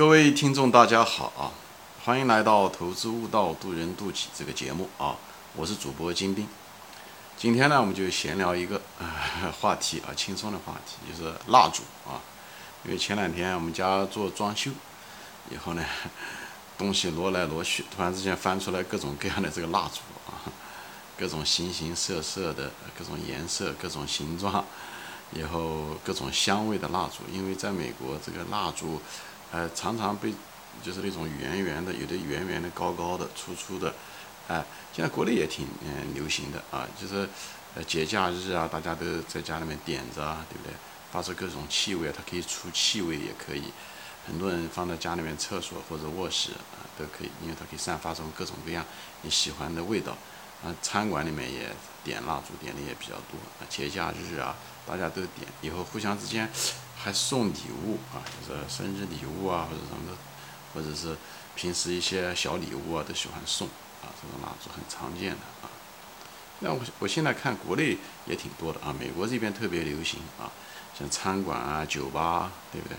各位听众，大家好啊！欢迎来到《投资悟道，渡人渡己》这个节目啊！我是主播金兵。今天呢，我们就闲聊一个呃 话题啊，轻松的话题，就是蜡烛啊。因为前两天我们家做装修，以后呢，东西挪来挪去，突然之间翻出来各种各样的这个蜡烛啊，各种形形色色的，各种颜色，各种形状，以后各种香味的蜡烛。因为在美国，这个蜡烛。呃，常常被就是那种圆圆的，有的圆圆的、高高的、粗粗的，哎，现在国内也挺嗯流行的啊，就是呃节假日啊，大家都在家里面点着啊，对不对？发出各种气味，它可以出气味也可以，很多人放在家里面厕所或者卧室啊都可以，因为它可以散发出各种各样你喜欢的味道。啊，餐馆里面也点蜡烛，点的也比较多。啊，节假日啊，大家都点，以后互相之间。还送礼物啊，就是生日礼物啊，或者什么的，或者是平时一些小礼物啊，都喜欢送啊。这种蜡烛很常见的啊。那我我现在看国内也挺多的啊，美国这边特别流行啊，像餐馆啊、酒吧，对不对？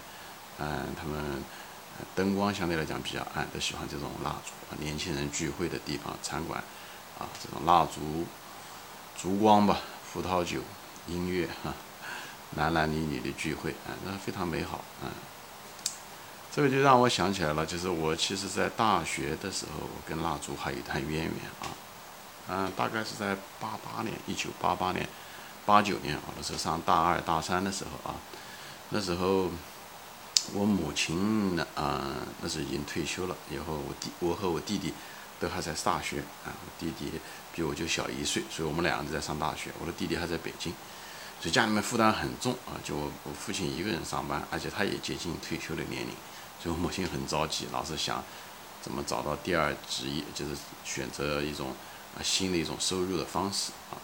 嗯，他们灯光相对来讲比较暗，都喜欢这种蜡烛啊。年轻人聚会的地方，餐馆啊，这种蜡烛、烛光吧，葡萄酒、音乐哈。男男女女的聚会，啊，那非常美好，嗯，这个就让我想起来了，就是我其实在大学的时候，我跟蜡烛还有一段渊源啊，嗯，大概是在八八年，一九八八年、八九年，我那时候上大二、大三的时候啊，那时候我母亲呢，啊，那时候已经退休了，以后我弟，我和我弟弟都还在大学，啊，我弟弟比我就小一岁，所以我们两个都在上大学，我的弟弟还在北京。所以家里面负担很重啊，就我父亲一个人上班，而且他也接近退休的年龄，所以我母亲很着急，老是想怎么找到第二职业，就是选择一种啊新的一种收入的方式啊。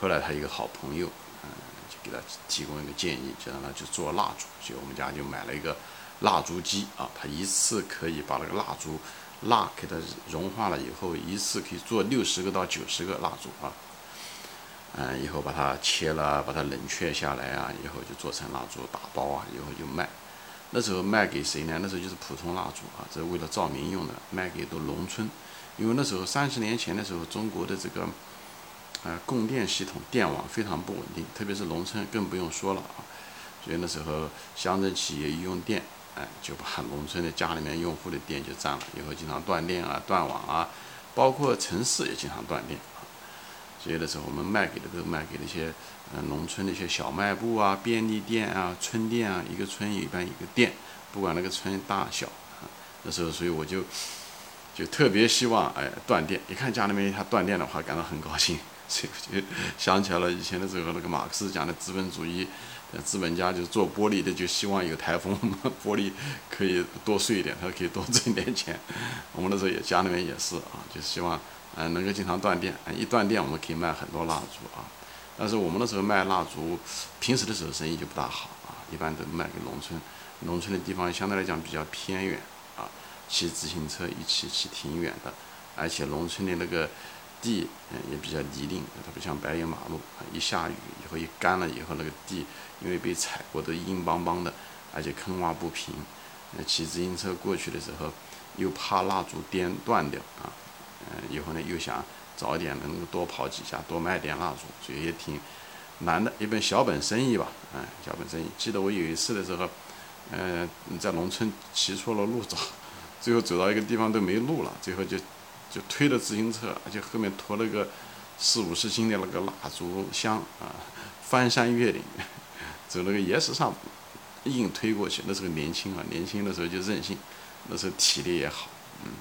后来他一个好朋友，嗯，就给他提供一个建议，就让他去做蜡烛，所以我们家就买了一个蜡烛机啊，他一次可以把那个蜡烛蜡给它融化了以后，一次可以做六十个到九十个蜡烛啊。嗯，以后把它切了，把它冷却下来啊，以后就做成蜡烛打包啊，以后就卖。那时候卖给谁呢？那时候就是普通蜡烛啊，这为了照明用的，卖给都农村。因为那时候三十年前的时候，中国的这个呃供电系统电网非常不稳定，特别是农村更不用说了啊。所以那时候乡镇企业一用电，哎，就把农村的家里面用户的电就占了，以后经常断电啊、断网啊，包括城市也经常断电。所以的时候，我们卖给的都卖给那些，呃，农村的一些小卖部啊、便利店啊、村店啊，一个村一般一个店，不管那个村大小啊。那时候，所以我就就特别希望，哎，断电。一看家里面它断电的话，感到很高兴，所以就想起来了以前的时候，那个马克思讲的资本主义，资本家就是做玻璃的，就希望有台风，玻璃可以多碎一点，他可以多挣点钱。我们那时候也家里面也是啊，就希望。嗯，能够经常断电，一断电我们可以卖很多蜡烛啊。但是我们那时候卖蜡烛，平时的时候生意就不大好啊，一般都卖给农村。农村的地方相对来讲比较偏远啊，骑自行车一骑骑挺远的，而且农村的那个地嗯也比较泥泞，它不像柏油马路，一下雨以后一干了以后那个地因为被踩过都硬邦邦的，而且坑洼不平。那骑自行车过去的时候，又怕蜡烛颠断掉啊。嗯，以后呢又想早点能多跑几下，多卖点蜡烛，所以也挺难的一本小本生意吧。嗯，小本生意。记得我有一次的时候，嗯，在农村骑错了路走，最后走到一个地方都没路了，最后就就推着自行车，而且后面拖了个四五十斤的那个蜡烛箱啊，翻山越岭，走那个岩石上硬推过去。那时候年轻啊，年轻的时候就任性，那时候体力也好，嗯，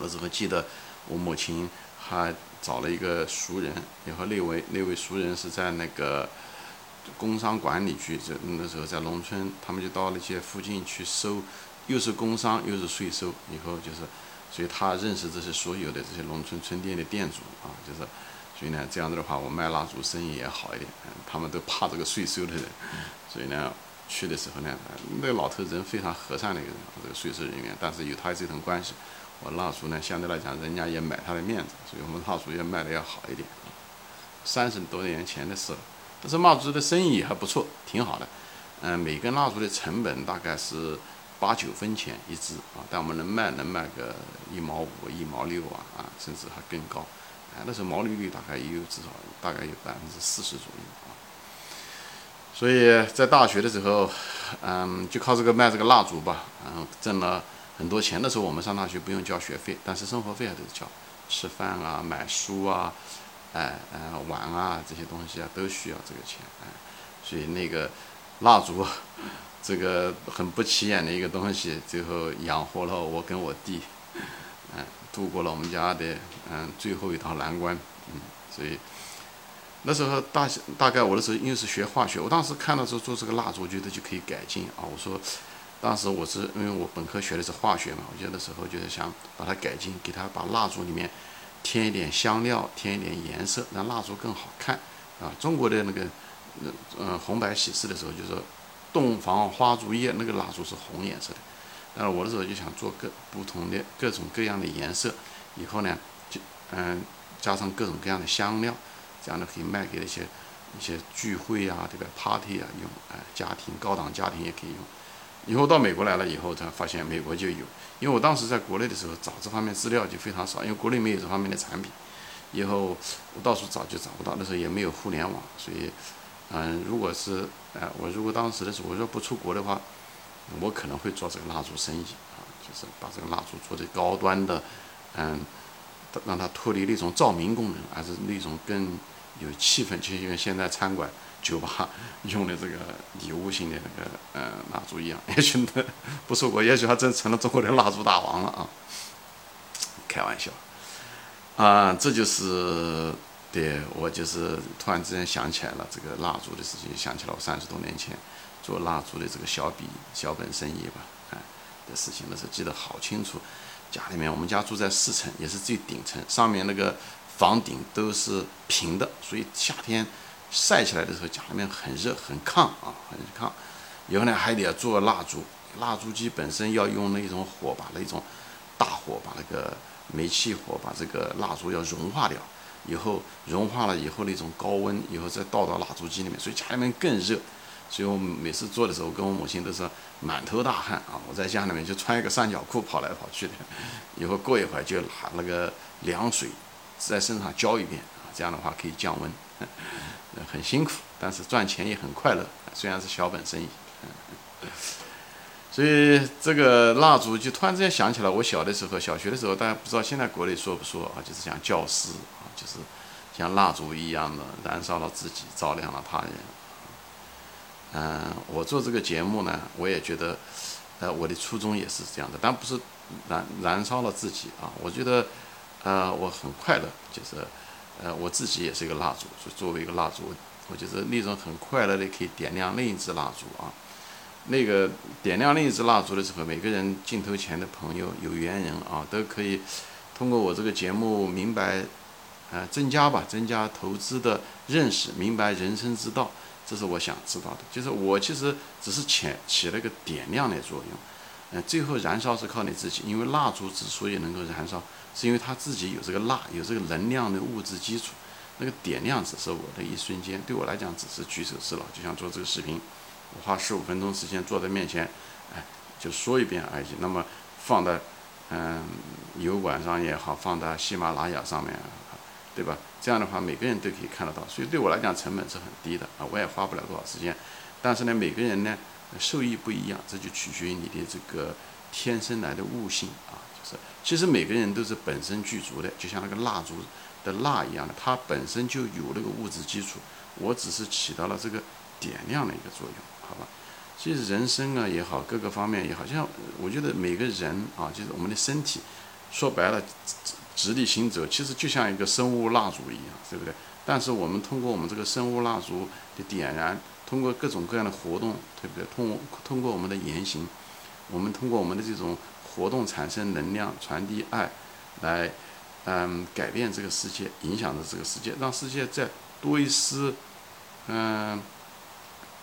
那时候记得。我母亲还找了一个熟人，然后那位那位熟人是在那个工商管理局，就那时候在农村，他们就到那些附近去收，又是工商又是税收，以后就是，所以他认识这些所有的这些农村村店的店主啊，就是，所以呢，这样子的话，我卖蜡烛生意也好一点，他们都怕这个税收的人，所以呢，去的时候呢，那老头人非常和善的一个人，这个税收人员，但是有他这层关系。我蜡烛呢，相对来讲，人家也买他的面子，所以我们蜡烛也卖的要好一点。三十多年前的事了，但是蜡烛的生意还不错，挺好的。嗯，每根蜡烛的成本大概是八九分钱一支啊，但我们能卖能卖个一毛五、一毛六啊啊，甚至还更高。哎，那时候毛利率大概也有至少大概有百分之四十左右啊。所以在大学的时候，嗯，就靠这个卖这个蜡烛吧，然后挣了很多钱。的时候我们上大学不用交学费，但是生活费还得交，吃饭啊、买书啊、哎哎玩啊这些东西啊都需要这个钱。哎，所以那个蜡烛，这个很不起眼的一个东西，最后养活了我跟我弟，嗯，度过了我们家的嗯最后一道难关。嗯，所以。那时候大大概我的时候因为是学化学，我当时看到说做这个蜡烛，我觉得就可以改进啊。我说，当时我是因为我本科学的是化学嘛，我觉得时候就是想把它改进，给它把蜡烛里面添一点香料，添一点颜色，让蜡烛更好看啊。中国的那个嗯红白喜事的时候，就是洞房花烛夜那个蜡烛是红颜色的，但是我的时候就想做各不同的各种各样的颜色，以后呢就嗯加上各种各样的香料。这样的可以卖给那些一些聚会啊，对吧？Party 啊用，哎，家庭高档家庭也可以用。以后到美国来了以后，才发现美国就有。因为我当时在国内的时候找这方面资料就非常少，因为国内没有这方面的产品。以后我到处找就找不到，那时候也没有互联网，所以，嗯，如果是，哎，我如果当时的时候我说不出国的话，我可能会做这个蜡烛生意啊，就是把这个蜡烛做的高端的，嗯，让它脱离那种照明功能，而是那种更。有气氛，就像现在餐馆、酒吧用的这个礼物性的那个呃蜡烛一样。也许呢，不说过，也许他真成了中国的蜡烛大王了啊！开玩笑啊，这就是对我就是突然之间想起来了这个蜡烛的事情，想起了我三十多年前做蜡烛的这个小笔小本生意吧，哎的事情，那时候记得好清楚。家里面，我们家住在四层，也是最顶层，上面那个。房顶都是平的，所以夏天晒起来的时候，家里面很热很炕啊，很炕。以后呢，还得要做蜡烛，蜡烛机本身要用那种火把，那种大火把那个煤气火把这个蜡烛要融化掉，以后融化了以后那种高温，以后再倒到蜡烛机里面，所以家里面更热。所以我每次做的时候，跟我母亲都是满头大汗啊。我在家里面就穿一个三角裤跑来跑去的，以后过一会儿就拿那个凉水。在身上浇一遍啊，这样的话可以降温，很辛苦，但是赚钱也很快乐。虽然是小本生意，所以这个蜡烛就突然之间想起来，我小的时候，小学的时候，大家不知道现在国内说不说啊？就是像教师啊，就是像蜡烛一样的燃烧了自己，照亮了他人。嗯，我做这个节目呢，我也觉得，呃，我的初衷也是这样的，但不是燃燃烧了自己啊，我觉得。呃，我很快乐，就是，呃，我自己也是一个蜡烛，就作为一个蜡烛，我就是那种很快乐的可以点亮另一支蜡烛啊。那个点亮另一支蜡烛的时候，每个人镜头前的朋友、有缘人啊，都可以通过我这个节目明白，呃，增加吧，增加投资的认识，明白人生之道，这是我想知道的。就是我其实只是起起了个点亮的作用，嗯，最后燃烧是靠你自己，因为蜡烛之所以能够燃烧。是因为他自己有这个蜡，有这个能量的物质基础，那个点亮只是我的一瞬间，对我来讲只是举手之劳，就像做这个视频，我花十五分钟时间坐在面前，哎，就说一遍而已。那么放在嗯油管上也好，放在喜马拉雅上面，对吧？这样的话每个人都可以看得到，所以对我来讲成本是很低的啊，我也花不了多少时间。但是呢，每个人呢受益不一样，这就取决于你的这个天生来的悟性啊。其实每个人都是本身具足的，就像那个蜡烛的蜡一样的，它本身就有那个物质基础。我只是起到了这个点亮的一个作用，好吧？其实人生啊也好，各个方面也好，像我觉得每个人啊，就是我们的身体，说白了，直立行走，其实就像一个生物蜡烛一样，对不对？但是我们通过我们这个生物蜡烛的点燃，通过各种各样的活动，对不对？通通过我们的言行，我们通过我们的这种。活动产生能量，传递爱，来，嗯，改变这个世界，影响着这个世界，让世界再多一丝，嗯，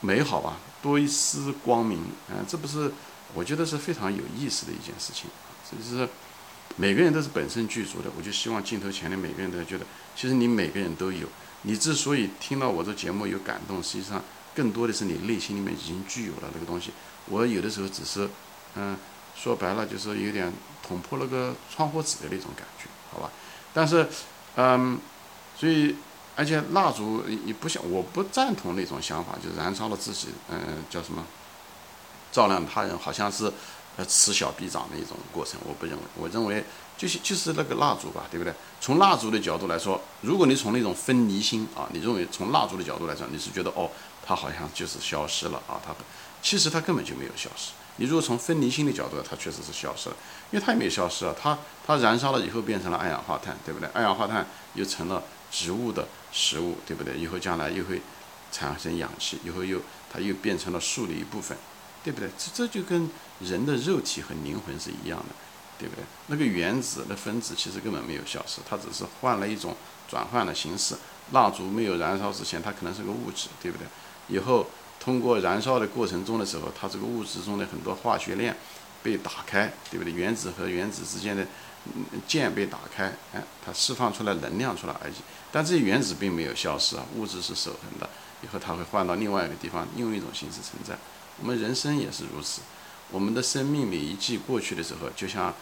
美好吧，多一丝光明，嗯，这不是我觉得是非常有意思的一件事情。就是每个人都是本身具足的，我就希望镜头前的每个人都觉得，其实你每个人都有。你之所以听到我这节目有感动，实际上更多的是你内心里面已经具有了那个东西。我有的时候只是。嗯，说白了就是有点捅破了个窗户纸的那种感觉，好吧？但是，嗯，所以而且蜡烛也不像，我不赞同那种想法，就燃烧了自己，嗯，叫什么，照亮他人，好像是。呃，此小彼长的一种过程，我不认为。我认为就是就是那个蜡烛吧，对不对？从蜡烛的角度来说，如果你从那种分离心啊，你认为从蜡烛的角度来说，你是觉得哦，它好像就是消失了啊，它其实它根本就没有消失。你如果从分离性的角度，它确实是消失了，因为它也没消失啊，它它燃烧了以后变成了二氧化碳，对不对？二氧化碳又成了植物的食物，对不对？以后将来又会产生氧气，以后又它又变成了树的一部分。对不对？这这就跟人的肉体和灵魂是一样的，对不对？那个原子、的分子其实根本没有消失，它只是换了一种转换的形式。蜡烛没有燃烧之前，它可能是个物质，对不对？以后通过燃烧的过程中的时候，它这个物质中的很多化学链被打开，对不对？原子和原子之间的键被打开，哎，它释放出来能量出来而已。但这些原子并没有消失啊，物质是守恒的，以后它会换到另外一个地方，另一种形式存在。我们人生也是如此，我们的生命每一季过去的时候，就像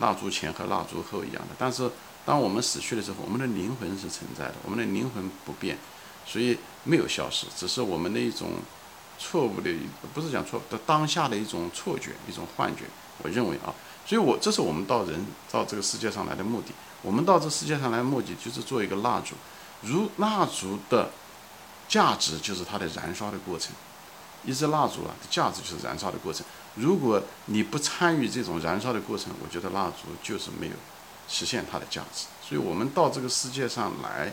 蜡烛前和蜡烛后一样的。但是，当我们死去的时候，我们的灵魂是存在的，我们的灵魂不变，所以没有消失，只是我们的一种错误的，不是讲错，的当下的一种错觉，一种幻觉。我认为啊，所以我这是我们到人到这个世界上来的目的。我们到这世界上来的目的就是做一个蜡烛，如蜡烛的价值就是它的燃烧的过程。一支蜡烛啊，的价值就是燃烧的过程。如果你不参与这种燃烧的过程，我觉得蜡烛就是没有实现它的价值。所以，我们到这个世界上来，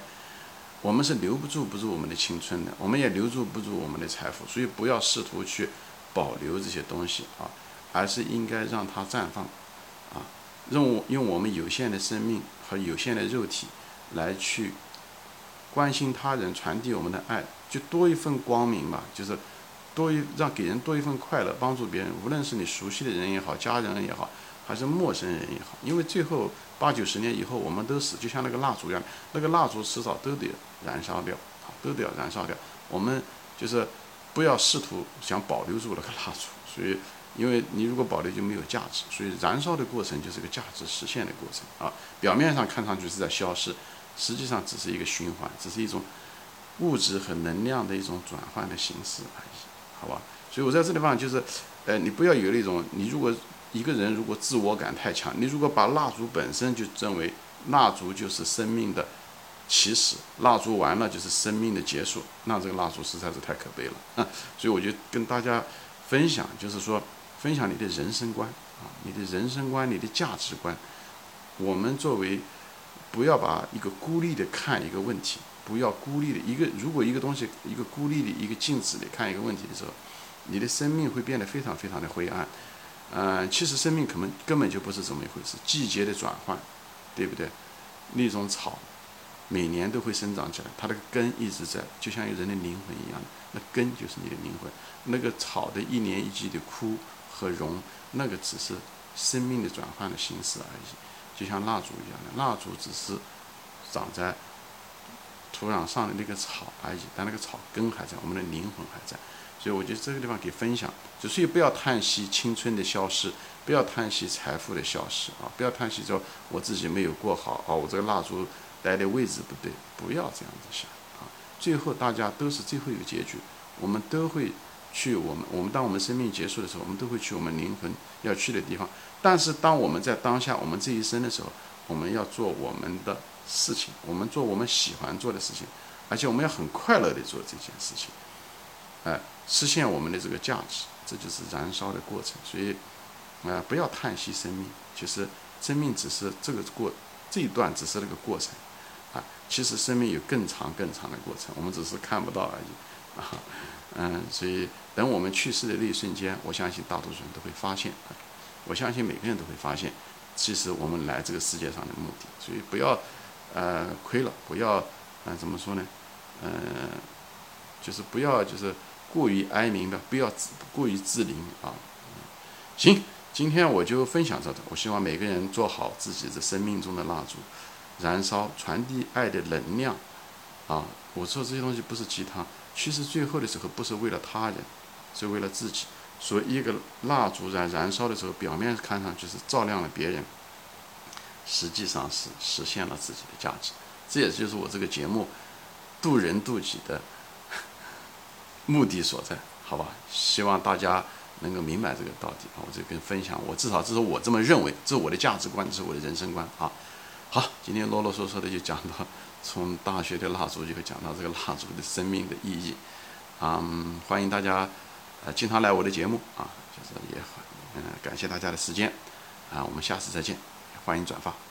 我们是留不住不住我们的青春的，我们也留住不住我们的财富。所以，不要试图去保留这些东西啊，而是应该让它绽放啊，用用我们有限的生命和有限的肉体来去关心他人，传递我们的爱，就多一份光明吧，就是。多一让给人多一份快乐，帮助别人，无论是你熟悉的人也好，家人也好，还是陌生人也好，因为最后八九十年以后我们都死，就像那个蜡烛一样，那个蜡烛迟早都得燃烧掉，啊，都得要燃烧掉。我们就是不要试图想保留住那个蜡烛，所以因为你如果保留就没有价值，所以燃烧的过程就是个价值实现的过程啊。表面上看上去是在消失，实际上只是一个循环，只是一种物质和能量的一种转换的形式而已。好吧，所以我在这地方就是，呃，你不要有那种，你如果一个人如果自我感太强，你如果把蜡烛本身就认为蜡烛就是生命的起始，蜡烛完了就是生命的结束，那这个蜡烛实在是太可悲了啊！所以我就跟大家分享，就是说分享你的人生观啊，你的人生观，你的价值观。我们作为不要把一个孤立的看一个问题。不要孤立的一个，如果一个东西一个孤立的一个静止的看一个问题的时候，你的生命会变得非常非常的灰暗。嗯，其实生命可能根本就不是这么一回事。季节的转换，对不对？那种草每年都会生长起来，它的根一直在，就像人的灵魂一样，那根就是你的灵魂。那个草的一年一季的枯和荣，那个只是生命的转换的形式而已，就像蜡烛一样的，蜡烛只是长在。土壤上的那个草而已，但那个草根还在，我们的灵魂还在，所以我觉得这个地方给分享，就所以不要叹息青春的消失，不要叹息财富的消失啊，不要叹息说我自己没有过好啊，我这个蜡烛待的位置不对，不要这样子想啊，最后大家都是最后一个结局，我们都会去我们我们当我们生命结束的时候，我们都会去我们灵魂要去的地方，但是当我们在当下我们这一生的时候，我们要做我们的。事情，我们做我们喜欢做的事情，而且我们要很快乐的做这件事情，哎，实现我们的这个价值，这就是燃烧的过程。所以，啊，不要叹息生命，其实生命只是这个过这一段只是那个过程，啊，其实生命有更长更长的过程，我们只是看不到而已，啊，嗯，所以等我们去世的那一瞬间，我相信大多数人都会发现，我相信每个人都会发现，其实我们来这个世界上的目的，所以不要。呃，亏了，不要，嗯，怎么说呢？嗯，就是不要，就是过于哀鸣的，不要自过于自怜啊。行，今天我就分享到这。我希望每个人做好自己的生命中的蜡烛，燃烧、传递爱的能量啊。我说这些东西不是鸡汤，其实最后的时候不是为了他人，是为了自己。所以一个蜡烛在燃烧的时候，表面看上去是照亮了别人，实际上是实现了自己的价值。这也就是我这个节目渡人渡己的 目的所在，好吧？希望大家能够明白这个道理啊！我这边分享，我至少这是我这么认为，这是我的价值观，这是我的人生观啊！好，今天啰啰嗦嗦的就讲到从大学的蜡烛，就讲到这个蜡烛的生命的意义，嗯，欢迎大家。呃，经常来我的节目啊，就是也很嗯，感谢大家的时间啊，我们下次再见，欢迎转发。